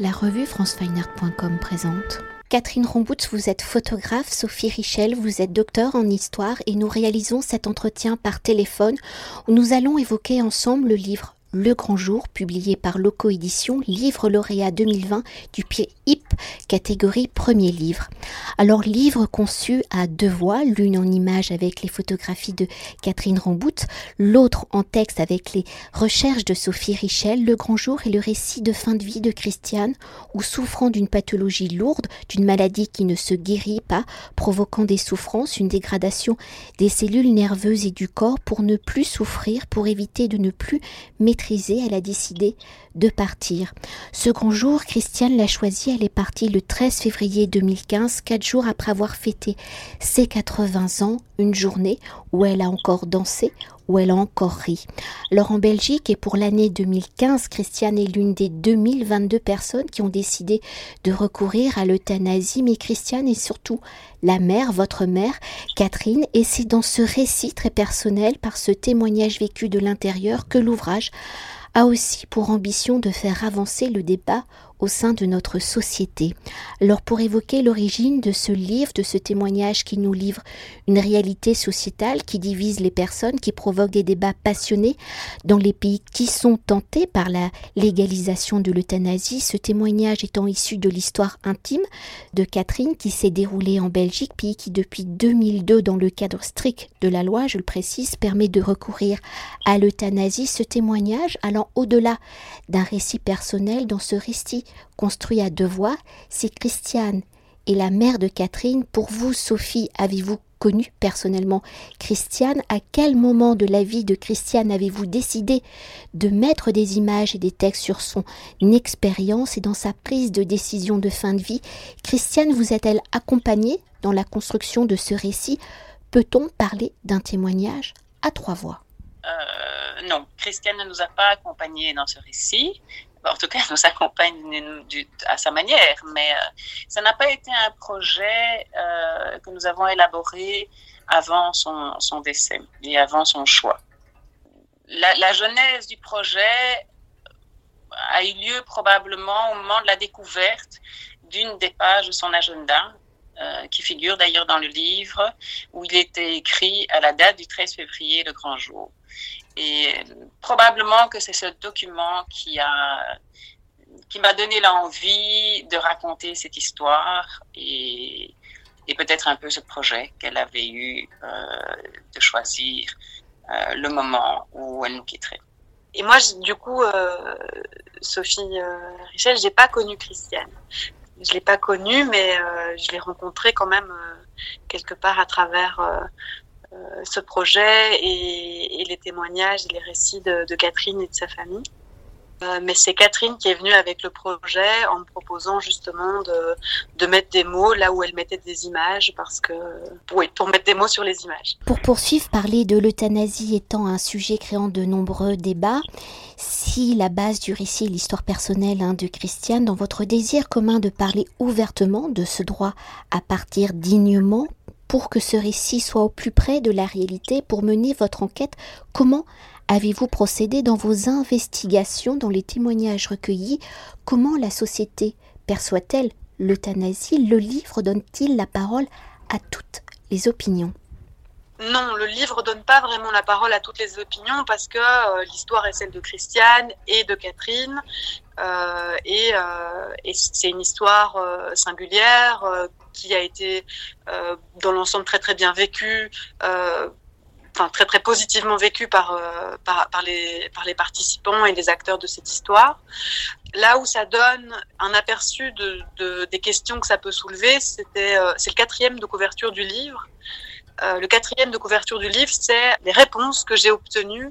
La revue francefineart.com présente. Catherine Romboutz, vous êtes photographe, Sophie Richel, vous êtes docteur en histoire et nous réalisons cet entretien par téléphone où nous allons évoquer ensemble le livre le Grand Jour, publié par Loco Édition, livre lauréat 2020 du pied HIP, catégorie premier livre. Alors, livre conçu à deux voix, l'une en image avec les photographies de Catherine Rambout, l'autre en texte avec les recherches de Sophie Richel. Le Grand Jour est le récit de fin de vie de Christiane, où souffrant d'une pathologie lourde, d'une maladie qui ne se guérit pas, provoquant des souffrances, une dégradation des cellules nerveuses et du corps pour ne plus souffrir, pour éviter de ne plus elle a décidé de partir. Grand jour, Christiane l'a choisi, elle est partie le 13 février 2015, quatre jours après avoir fêté ses 80 ans, une journée où elle a encore dansé, où elle a encore ri. Alors en Belgique et pour l'année 2015, Christiane est l'une des 2022 personnes qui ont décidé de recourir à l'euthanasie, mais Christiane est surtout la mère, votre mère, Catherine, et c'est dans ce récit très personnel, par ce témoignage vécu de l'intérieur, que l'ouvrage a aussi pour ambition de faire avancer le débat au sein de notre société. Alors pour évoquer l'origine de ce livre, de ce témoignage qui nous livre une réalité sociétale qui divise les personnes, qui provoque des débats passionnés dans les pays qui sont tentés par la légalisation de l'euthanasie, ce témoignage étant issu de l'histoire intime de Catherine qui s'est déroulée en Belgique, pays qui depuis 2002, dans le cadre strict de la loi, je le précise, permet de recourir à l'euthanasie, ce témoignage allant au-delà d'un récit personnel dans ce récit construit à deux voix, c'est Christiane et la mère de Catherine. Pour vous, Sophie, avez-vous connu personnellement Christiane? À quel moment de la vie de Christiane avez-vous décidé de mettre des images et des textes sur son expérience et dans sa prise de décision de fin de vie? Christiane vous a-t-elle accompagnée dans la construction de ce récit? Peut-on parler d'un témoignage à trois voix? Euh, non, Christiane ne nous a pas accompagnés dans ce récit en tout cas, elle nous accompagne à sa manière, mais euh, ça n'a pas été un projet euh, que nous avons élaboré avant son, décès et avant son choix. La, genèse du projet a eu lieu probablement au moment de la découverte d'une des pages de son agenda, euh, qui figure d'ailleurs dans le livre, où il était écrit à la date du 13 février, le grand jour. Et probablement que c'est ce document qui a qui m'a donné l'envie de raconter cette histoire et, peut-être un peu ce projet qu'elle avait eu euh, de choisir euh, le moment où elle nous quitterait. Et moi, du coup, euh, Sophie Richel, j'ai pas connu Christiane. Je l'ai pas connue, mais je l'ai rencontrée quand même quelque part à travers ce projet et, les témoignages et les récits de, de Catherine et de sa famille. Euh, mais c'est Catherine qui est venue avec le projet en me proposant justement de, de, mettre des mots là où elle mettait des images parce que oui pour mettre des mots sur les images. Pour poursuivre, parler de l'euthanasie étant un sujet créant de nombreux débats, si la base du récit est l'histoire personnelle hein, de Christiane, dans votre désir commun de parler ouvertement de ce droit à partir dignement, pour que ce récit soit au plus près de la réalité, pour mener votre enquête, comment avez-vous procédé dans vos investigations, dans les témoignages recueillis? Comment la société perçoit-elle l'euthanasie? Le livre donne-t-il la parole à toutes les opinions? Non, le livre donne pas vraiment la parole à toutes les opinions parce que euh, l'histoire est celle de Christiane et de Catherine euh, et, euh, c'est une histoire singulière qui a été dans l'ensemble très très bien vécue enfin très très positivement vécu par, par, les, par les participants et les acteurs de cette histoire. Là où ça donne un aperçu de, de des questions que ça peut soulever, c'était c'est le quatrième de couverture du livre. Euh, le quatrième de couverture du livre, c'est les réponses que j'ai obtenues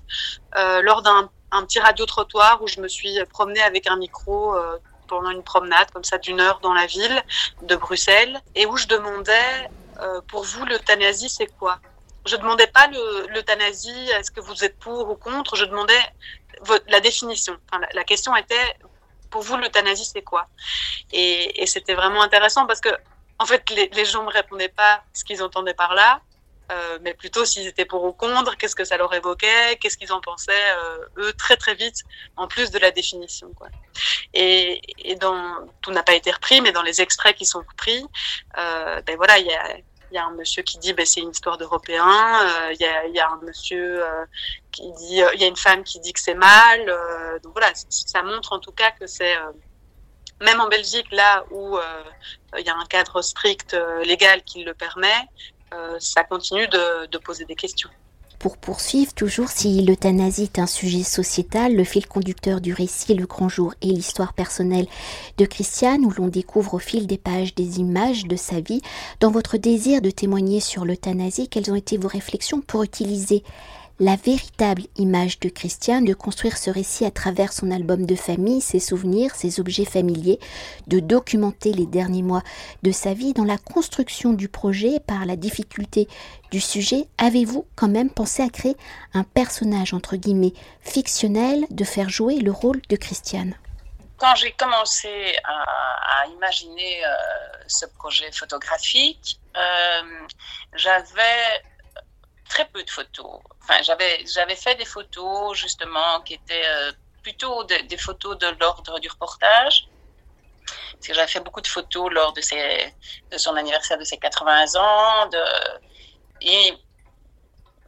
euh, lors d'un un petit radio-trottoir où je me suis promenée avec un micro euh, pendant une promenade comme ça d'une heure dans la ville de Bruxelles et où je demandais pour vous l'euthanasie c'est quoi? Je demandais pas l'euthanasie, est-ce que vous êtes pour ou contre, je demandais la définition. La, question était, pour vous, l'euthanasie, c'est quoi? Et, et c'était vraiment intéressant parce que, en fait, les, les gens me répondaient pas ce qu'ils entendaient par là. Euh, mais plutôt s'ils étaient pour ou contre, qu'est-ce que ça leur évoquait, qu'est-ce qu'ils en pensaient, euh, eux, très très vite, en plus de la définition. Quoi. Et, et dans, tout n'a pas été repris, mais dans les extraits qui sont pris, euh, ben voilà, il y a, un monsieur qui dit ben c'est une histoire d'Européens, il y, a, un monsieur qui dit, il y a une femme qui dit que c'est mal, donc voilà, ça montre en tout cas que c'est même en Belgique, là où il y a un cadre strict légal qui le permet, ça continue de, poser des questions. Pour poursuivre toujours, si l'euthanasie est un sujet sociétal, le fil conducteur du récit Le Grand Jour et l'histoire personnelle de Christiane, où l'on découvre au fil des pages des images de sa vie, dans votre désir de témoigner sur l'euthanasie, quelles ont été vos réflexions pour utiliser la véritable image de Christian, de construire ce récit à travers son album de famille, ses souvenirs, ses objets familiers, de documenter les derniers mois de sa vie dans la construction du projet par la difficulté du sujet, avez-vous quand même pensé à créer un personnage entre guillemets fictionnel, de faire jouer le rôle de Christiane quand j'ai commencé à, imaginer euh, ce projet photographique, euh, j'avais très peu de photos. Enfin, j'avais, j'avais fait des photos justement qui étaient euh, plutôt des photos de l'ordre du reportage. J'avais fait beaucoup de photos lors de, ses, de son anniversaire de ses 80 ans. Et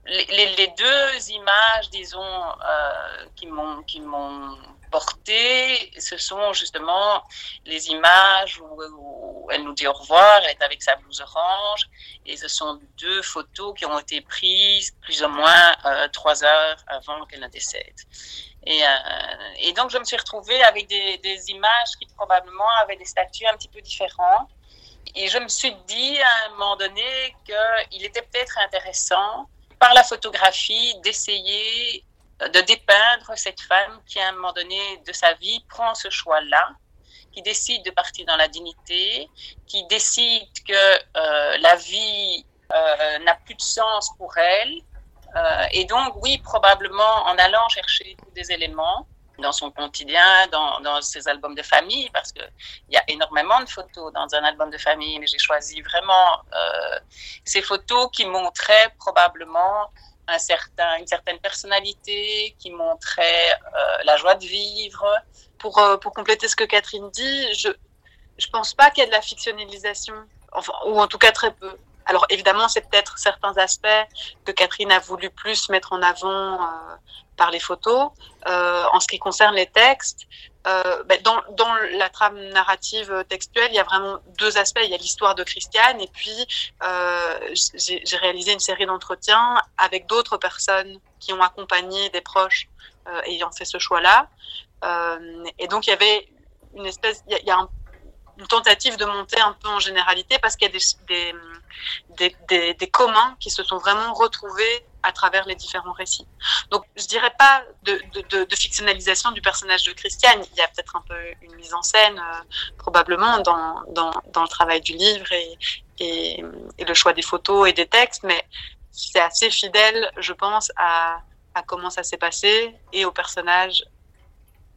les, les, deux images, disons, euh, qui m'ont, qui m'ont portée, ce sont justement les images où, elle nous dit au revoir, elle est avec sa blouse orange, et ce sont deux photos qui ont été prises plus ou moins euh, trois heures avant qu'elle ne décède. Et, euh, et, donc je me suis retrouvée avec des, des, images qui probablement avaient des statuts un petit peu différents. Et je me suis dit à un moment donné qu'il était peut-être intéressant par la photographie d'essayer de dépeindre cette femme qui, à un moment donné de sa vie, prend ce choix-là, qui décide de partir dans la dignité, qui décide que euh, la vie euh, n'a plus de sens pour elle. Euh, et donc, oui, probablement en allant chercher tous des éléments dans son quotidien, dans, dans ses albums de famille, parce qu'il y a énormément de photos dans un album de famille, mais j'ai choisi vraiment ces photos qui montraient probablement un certain, une certaine personnalité, qui montrait euh, la joie de vivre. Pour, euh, pour compléter ce que Catherine dit, je je pense pas qu'il y ait de la fictionnalisation, ou en tout cas très peu. Alors évidemment, c'est peut-être certains aspects que Catherine a voulu plus mettre en avant euh, par les photos. Euh, en ce qui concerne les textes, euh, ben, dans, la trame narrative textuelle, il y a vraiment deux aspects. Il y a l'histoire de Christiane et puis euh, j'ai réalisé une série d'entretiens avec d'autres personnes qui ont accompagné des proches euh, ayant fait ce choix-là. Et donc il y avait une espèce, il y a, une tentative de monter un peu en généralité parce qu'il y a des, des, des, des, communs qui se sont vraiment retrouvés à travers les différents récits. Donc, je dirais pas de, de, fictionnalisation du personnage de Christiane. Il y a peut-être un peu une mise en scène, euh, probablement, dans, dans, dans, le travail du livre et, et, le choix des photos et des textes, mais c'est assez fidèle, je pense, à, à comment ça s'est passé et au personnage,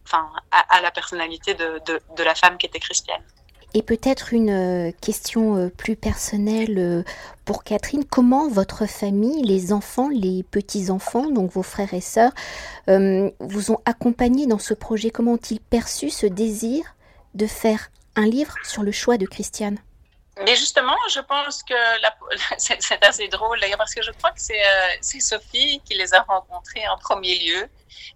enfin, à, à la personnalité de, de la femme qui était Christiane. Et peut-être une euh, question euh, plus personnelle euh, pour Catherine. Comment votre famille, les enfants, les petits-enfants, donc vos frères et sœurs, vous ont accompagné dans ce projet? Comment ont-ils perçu ce désir de faire un livre sur le choix de Christiane? Mais justement, je pense que c'est assez drôle d'ailleurs parce que je crois que c'est Sophie qui les a rencontrés en premier lieu.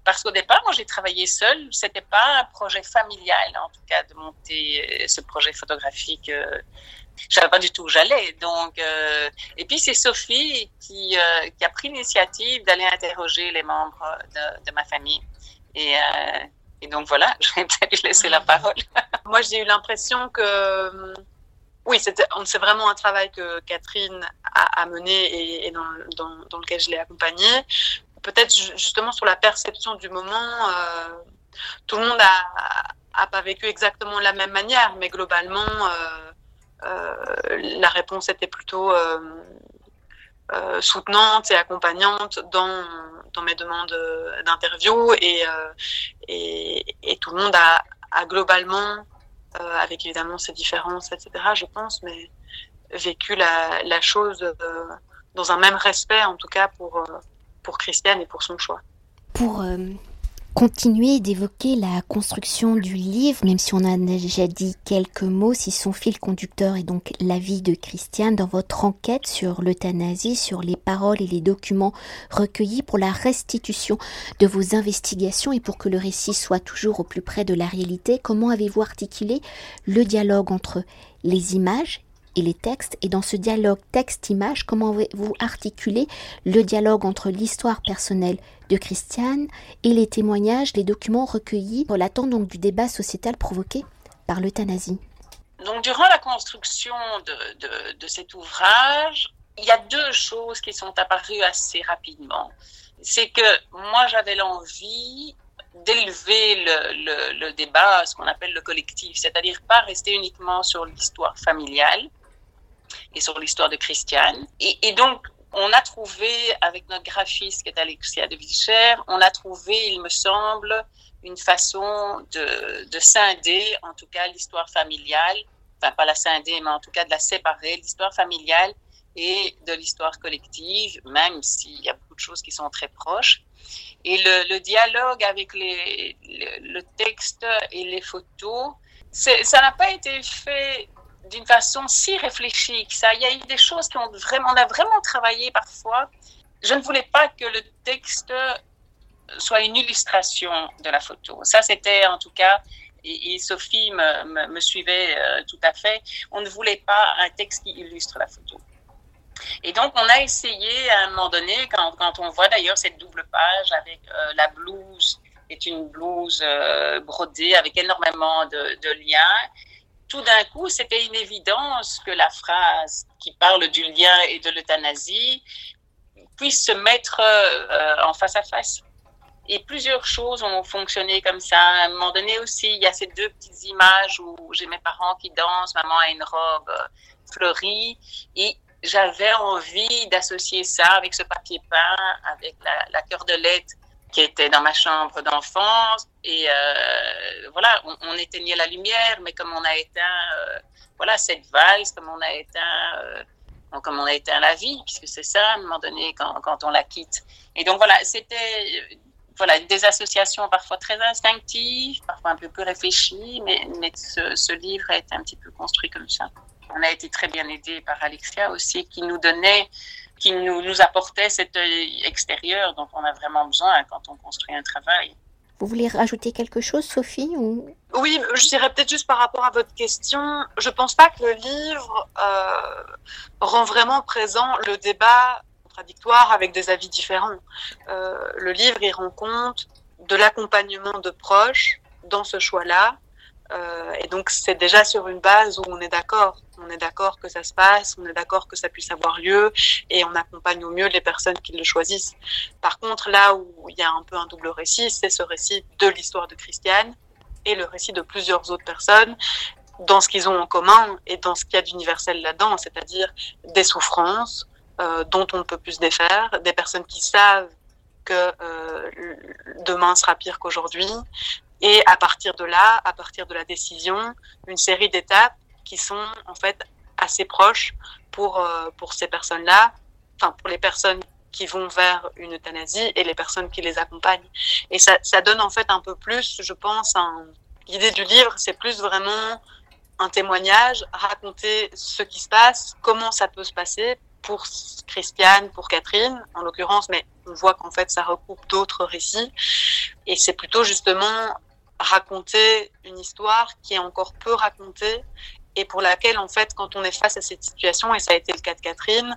Parce qu'au départ, moi, j'ai travaillé seule. C'était pas un projet familial, en tout cas, de monter euh, ce projet photographique. Euh, je savais pas du tout où j'allais. Donc, euh, et puis c'est Sophie qui, euh, a pris l'initiative d'aller interroger les membres de, ma famille. Et, euh, et donc voilà, je vais peut-être laisser la parole. Moi, j'ai eu l'impression que oui, c'est vraiment un travail que Catherine a, mené et, dans, lequel je l'ai accompagnée. Peut-être justement sur la perception du moment, euh, tout le monde a, a, pas vécu exactement de la même manière, mais globalement, euh, euh, la réponse était plutôt soutenante et accompagnante dans, mes demandes d'interview et, tout le monde a globalement, avec évidemment ses différences, etc., je pense, mais vécu la, chose dans un même respect, en tout cas pour, pour Christiane et pour son choix. Pour continuer d'évoquer la construction du livre, même si on a déjà dit quelques mots, si son fil conducteur est donc la vie de Christiane, dans votre enquête sur l'euthanasie, sur les paroles et les documents recueillis pour la restitution de vos investigations et pour que le récit soit toujours au plus près de la réalité, comment avez-vous articulé le dialogue entre les images et les textes. Et dans ce dialogue texte-image, comment vous articulez le dialogue entre l'histoire personnelle de Christiane et les témoignages, les documents recueillis relatant donc du débat sociétal provoqué par l'euthanasie? Donc, durant la construction de, cet ouvrage, il y a deux choses qui sont apparues assez rapidement. C'est que moi, j'avais l'envie d'élever le, le, le, débat, ce qu'on appelle le collectif, c'est-à-dire pas rester uniquement sur l'histoire familiale, et sur l'histoire de Christiane. Et, donc, on a trouvé, avec notre graphiste qui est Alexia de Vilcher, on a trouvé, il me semble, une façon de, de scinder, en tout cas, l'histoire familiale, enfin pas la scinder, mais en tout cas de la séparer, l'histoire familiale et de l'histoire collective, même s'il y a beaucoup de choses qui sont très proches. Et le, dialogue avec les, le, le, texte et les photos, ça n'a pas été fait d'une façon si réfléchie que ça. Il y a eu des choses qui ont vraiment, on a vraiment travaillé parfois. Je ne voulais pas que le texte soit une illustration de la photo. Ça, c'était en tout cas, et, Sophie me, suivait euh, tout à fait, on ne voulait pas un texte qui illustre la photo. Et donc, on a essayé à un moment donné, quand, quand on voit d'ailleurs cette double page avec euh, la blouse, est une blouse euh, brodée avec énormément de liens, tout d'un coup, c'était une évidence que la phrase qui parle du lien et de l'euthanasie puisse se mettre euh, en face à face. Et plusieurs choses ont fonctionné comme ça. À un moment donné aussi, il y a ces deux petites images où j'ai mes parents qui dansent, maman a une robe euh, fleurie. Et j'avais envie d'associer ça avec ce papier peint, avec la, la cœur de lettre qui était dans ma chambre d'enfance. Et euh, voilà, on, éteignait la lumière, mais comme on a éteint, euh, voilà, cette valse, comme on a éteint, euh, comme on a éteint la vie, puisque c'est ça, à un moment donné, quand, quand on la quitte. Et donc voilà, c'était voilà, des associations parfois très instinctives, parfois un peu plus réfléchies, mais, ce, ce, livre a été un petit peu construit comme ça. On a été très bien aidé par Alexia aussi, qui nous donnait qui nous, nous apportait cet œil extérieur dont on a vraiment besoin quand on construit un travail. Vous voulez rajouter quelque chose, Sophie ou... Oui, je dirais peut-être juste par rapport à votre question, je ne pense pas que le livre euh, rend vraiment présent le débat contradictoire avec des avis différents. Euh, le livre, il rend compte de l'accompagnement de proches dans ce choix-là, euh, et donc c'est déjà sur une base où on est d'accord. On est d'accord que ça se passe, on est d'accord que ça puisse avoir lieu et on accompagne au mieux les personnes qui le choisissent. Par contre, là où il y a un peu un double récit, c'est ce récit de l'histoire de Christiane et le récit de plusieurs autres personnes dans ce qu'ils ont en commun et dans ce qu'il y a d'universel là-dedans, c'est-à-dire des souffrances euh, dont on ne peut plus se défaire, des personnes qui savent que euh, demain sera pire qu'aujourd'hui, et à partir de là, à partir de la décision, une série d'étapes qui sont en fait assez proches pour, euh, pour ces personnes-là, enfin pour les personnes qui vont vers une euthanasie et les personnes qui les accompagnent. Et ça, ça donne en fait un peu plus, je pense, l'idée du livre, c'est plus vraiment un témoignage, raconter ce qui se passe, comment ça peut se passer pour Christiane, pour Catherine en l'occurrence, mais on voit qu'en fait ça recoupe d'autres récits. Et c'est plutôt justement raconter une histoire qui est encore peu racontée et pour laquelle, en fait, quand on est face à cette situation, et ça a été le cas de Catherine,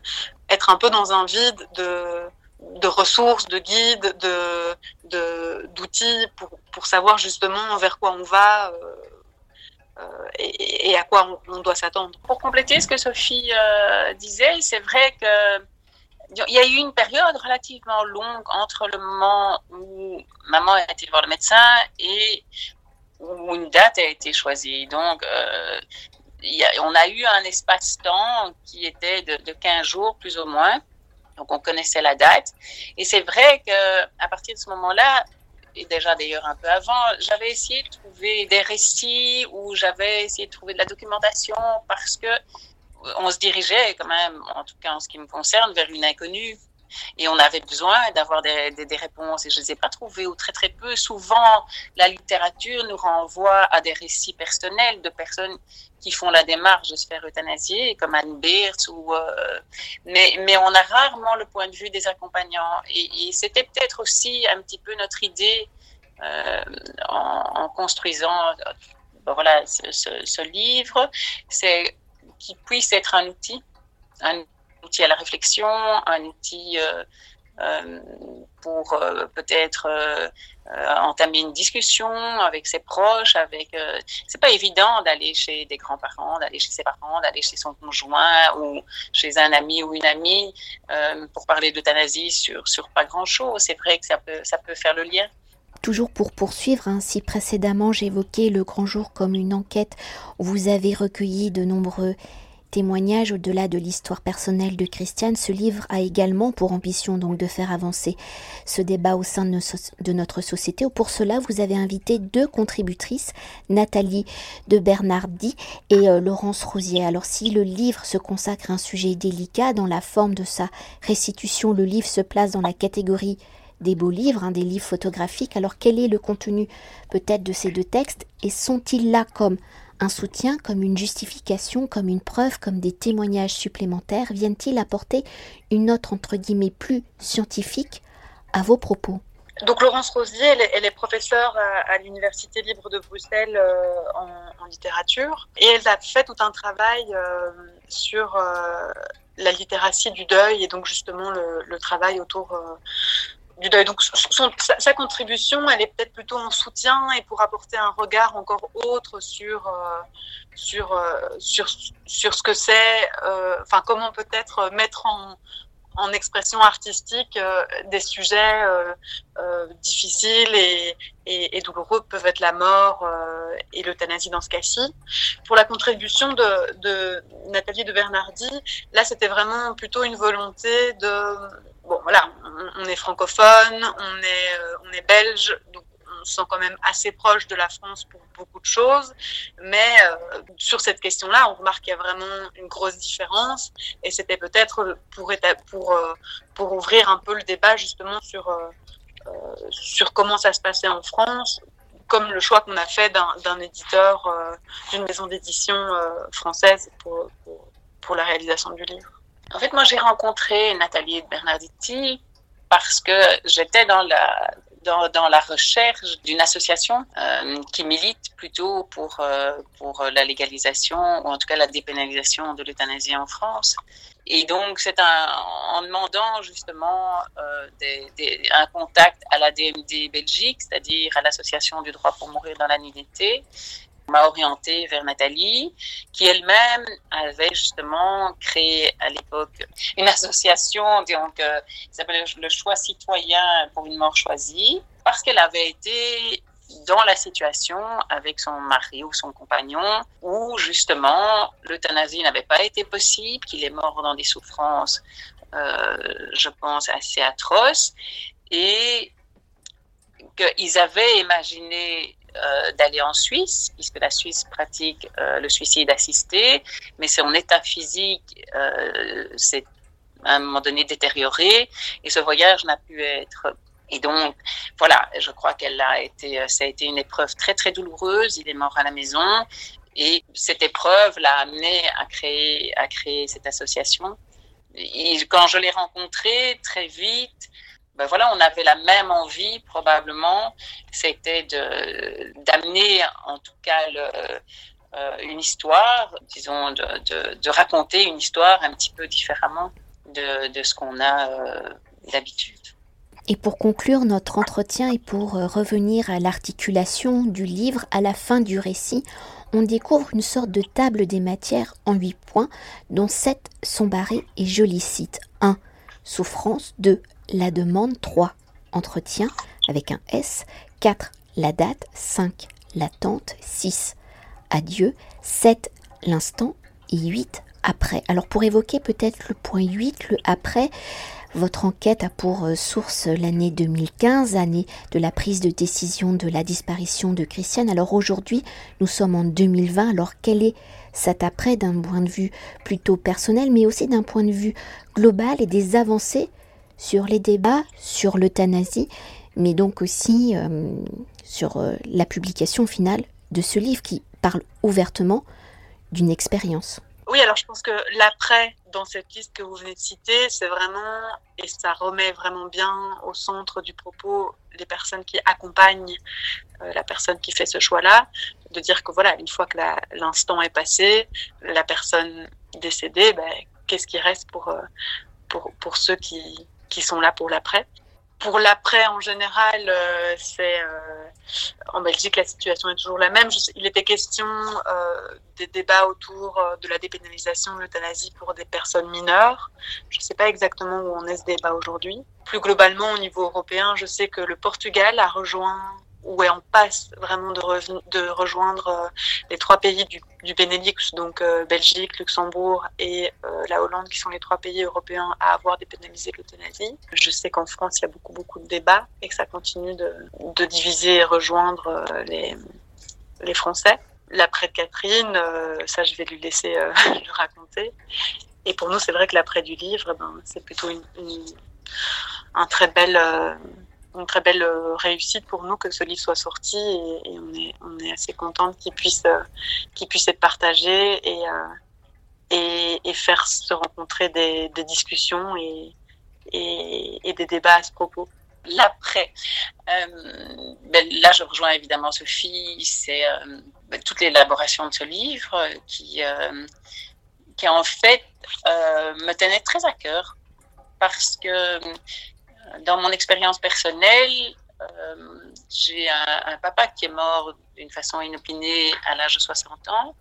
être un peu dans un vide de, ressources, de guides, de, d'outils pour, pour savoir justement vers quoi on va euh, euh, et, à quoi on, doit s'attendre. Pour compléter ce que Sophie euh, disait, c'est vrai que il y a eu une période relativement longue entre le moment où maman a été voir le médecin et où une date a été choisie. Donc, on a eu un espace-temps qui était de, de 15 jours plus ou moins. Donc, on connaissait la date. Et c'est vrai que à partir de ce moment-là, et déjà d'ailleurs un peu avant, j'avais essayé de trouver des récits ou j'avais essayé de trouver de la documentation parce que on se dirigeait quand même, en tout cas en ce qui me concerne, vers une inconnue. Et on avait besoin d'avoir des, des, réponses et je ne les ai pas trouvées ou très très peu. Souvent, la littérature nous renvoie à des récits personnels de personnes qui font la démarche de se faire euthanasier, comme Anne Beers, ou, euh, mais, mais on a rarement le point de vue des accompagnants. Et, c'était peut-être aussi un petit peu notre idée euh, en, construisant ben voilà, ce, livre, c'est qu'il puisse être un outil, outil à la réflexion, un outil euh, euh, pour euh, peut-être entamer une discussion avec ses proches, avec. c'est pas évident d'aller chez des grands-parents, d'aller chez ses parents, d'aller chez son conjoint ou chez un ami ou une amie pour parler d'euthanasie sur sur pas grand-chose. C'est vrai que ça peut ça peut faire le lien. Toujours pour poursuivre, hein, si précédemment j'évoquais le grand jour comme une enquête où vous avez recueilli de nombreux témoignage au-delà de l'histoire personnelle de Christiane, ce livre a également pour ambition donc de faire avancer ce débat au sein de notre société. Pour cela, vous avez invité deux contributrices, Nathalie de Bernardi et euh, Laurence Rosier. Alors si le livre se consacre à un sujet délicat dans la forme de sa restitution, le livre se place dans la catégorie des beaux livres, hein, des livres photographiques. Alors quel est le contenu peut-être de ces deux textes et sont-ils là comme un soutien comme une justification, comme une preuve, comme des témoignages supplémentaires viennent-ils apporter une note entre guillemets plus scientifique à vos propos? Donc Laurence Rosier, elle est, professeure à, l'Université libre de Bruxelles euh, en, littérature. Et elle a fait tout un travail euh, sur euh, la littératie du deuil et donc justement le, le travail autour donc sa, contribution, elle est peut-être plutôt en soutien et pour apporter un regard encore autre sur euh, sur euh, sur sur ce que c'est, euh, enfin comment peut-être mettre en en expression artistique des sujets difficiles et, et, et, douloureux peuvent être la mort et l'euthanasie dans ce cas-ci. Pour la contribution de, de Nathalie de Bernardi, là c'était vraiment plutôt une volonté de bon, voilà, on, est francophone, on est, euh, on est belge, donc on se sent quand même assez proche de la France pour beaucoup de choses. Mais euh, sur cette question-là, on remarque qu'il y a vraiment une grosse différence. Et c'était peut-être pour, euh, ouvrir un peu le débat justement sur, sur comment ça se passait en France, comme le choix qu'on a fait d'un éditeur, d'une maison d'édition française pour, pour la réalisation du livre. En fait, moi, j'ai rencontré Nathalie Bernarditi parce que j'étais dans la, dans, dans, la recherche d'une association euh, qui milite plutôt pour, euh, pour la légalisation ou en tout cas la dépénalisation de l'euthanasie en France. Et donc, c'est en demandant justement euh, un contact à la DMD Belgique, c'est-à-dire à l'Association du droit pour mourir dans la nullité, m'a orientée vers Nathalie, qui elle-même avait justement créé à l'époque une association donc, euh, qui s'appelait le choix citoyen pour une mort choisie, parce qu'elle avait été dans la situation avec son mari ou son compagnon où justement l'euthanasie n'avait pas été possible, qu'il est mort dans des souffrances, euh, je pense, assez atroces, et qu'ils avaient imaginé euh, d'aller en Suisse, puisque la Suisse pratique euh, le suicide assisté, mais son état physique euh, s'est à un moment donné détérioré et ce voyage n'a pu être. Et donc, voilà, je crois qu'elle a été, ça a été une épreuve très très douloureuse. Il est mort à la maison et cette épreuve l'a amené à créer, à créer cette association. Et quand je l'ai rencontré très vite, ben voilà, on avait la même envie probablement, c'était d'amener en tout cas euh, une histoire, disons, de, de, raconter une histoire un petit peu différemment de, de ce qu'on a euh, d'habitude. Et pour conclure notre entretien et pour euh, revenir à l'articulation du livre, à la fin du récit, on découvre une sorte de table des matières en huit points, dont sept sont barrés et je les cite. 1. Souffrance. 2 la demande, 3 entretien avec un S, 4 la date, 5 l'attente, 6 adieu, 7 l'instant et 8 après. Alors pour évoquer peut-être le point 8, le après, Votre enquête a pour euh, source l'année 2015, année de la prise de décision de la disparition de Christiane. Alors aujourd'hui, nous sommes en 2020. Alors quel est cet après d'un point de vue plutôt personnel, mais aussi d'un point de vue global et des avancées sur les débats sur l'euthanasie, mais donc aussi euh, sur euh, la publication finale de ce livre qui parle ouvertement d'une expérience. Oui, alors je pense que l'après dans cette liste que vous venez de citer, c'est vraiment, et ça remet vraiment bien au centre du propos les personnes qui accompagnent euh, la personne qui fait ce choix-là, de dire que voilà, une fois que l'instant est passé, la personne décédée, ben, qu'est-ce qui reste pour, pour, pour ceux qui, qui sont là pour l'après pour l'après, en général, euh, c'est euh, en Belgique la situation est toujours la même. il était question euh, des débats autour de la dépénalisation de l'euthanasie pour des personnes mineures. Je ne sais pas exactement où on est ce débat aujourd'hui. Plus globalement, au niveau européen, je sais que le Portugal a rejoint où est en passe vraiment de, rejoindre euh, les trois pays du, Benelux, donc euh, Belgique, Luxembourg et euh, la Hollande, qui sont les trois pays européens à avoir dépénalisé l'euthanasie. Je sais qu'en France, il y a beaucoup, beaucoup de débats et que ça continue de, diviser et rejoindre les, Français. L'après de Catherine, ça, je vais lui laisser le raconter. Et pour nous, c'est vrai que l'après du livre, ben, c'est plutôt un très bel une très belle euh, réussite pour nous que ce livre soit sorti et, on, est, assez contente qu'il puisse, euh, qu'il puisse être partagé et, euh, et, et, faire se rencontrer des, discussions et, et, des débats à ce propos. L'après, ben là je rejoins évidemment Sophie, c'est ben, toute l'élaboration de ce livre qui, qui en fait me tenait très à cœur parce que dans mon expérience personnelle, euh, j'ai un, papa qui est mort d'une façon inopinée à l'âge de 60 ans.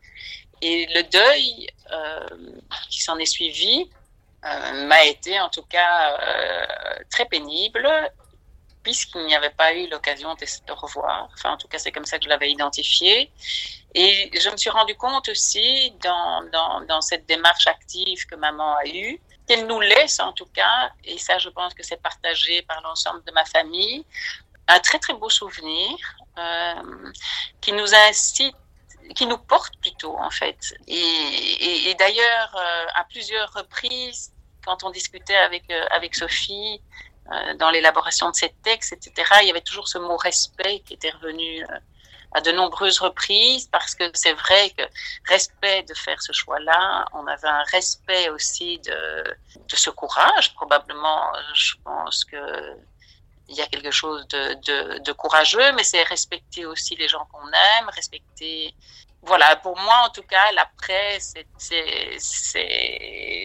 Et le deuil euh, qui s'en est suivi euh, m'a été en tout cas très pénible puisqu'il n'y avait pas eu l'occasion de se revoir. Enfin, en tout cas, c'est comme ça que je l'avais identifié. Et je me suis rendu compte aussi dans, dans, dans cette démarche active que maman a eue qu'elle nous laisse en tout cas, et ça je pense que c'est partagé par l'ensemble de ma famille, un très très beau souvenir euh, qui nous incite qui nous porte plutôt en fait. Et, d'ailleurs, euh, à plusieurs reprises, quand on discutait avec, euh, avec Sophie dans l'élaboration de ces textes, etc., il y avait toujours ce mot respect qui était revenu à de nombreuses reprises parce que c'est vrai que respect de faire ce choix-là, on avait un respect aussi de, de ce courage. Probablement, je pense que il y a quelque chose de, de, courageux, mais c'est respecter aussi les gens qu'on aime, respecter. Voilà, pour moi en tout cas, l'après, c'est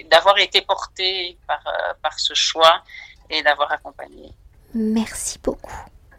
d'avoir été porté par, par ce choix et d'avoir accompagné. Merci beaucoup.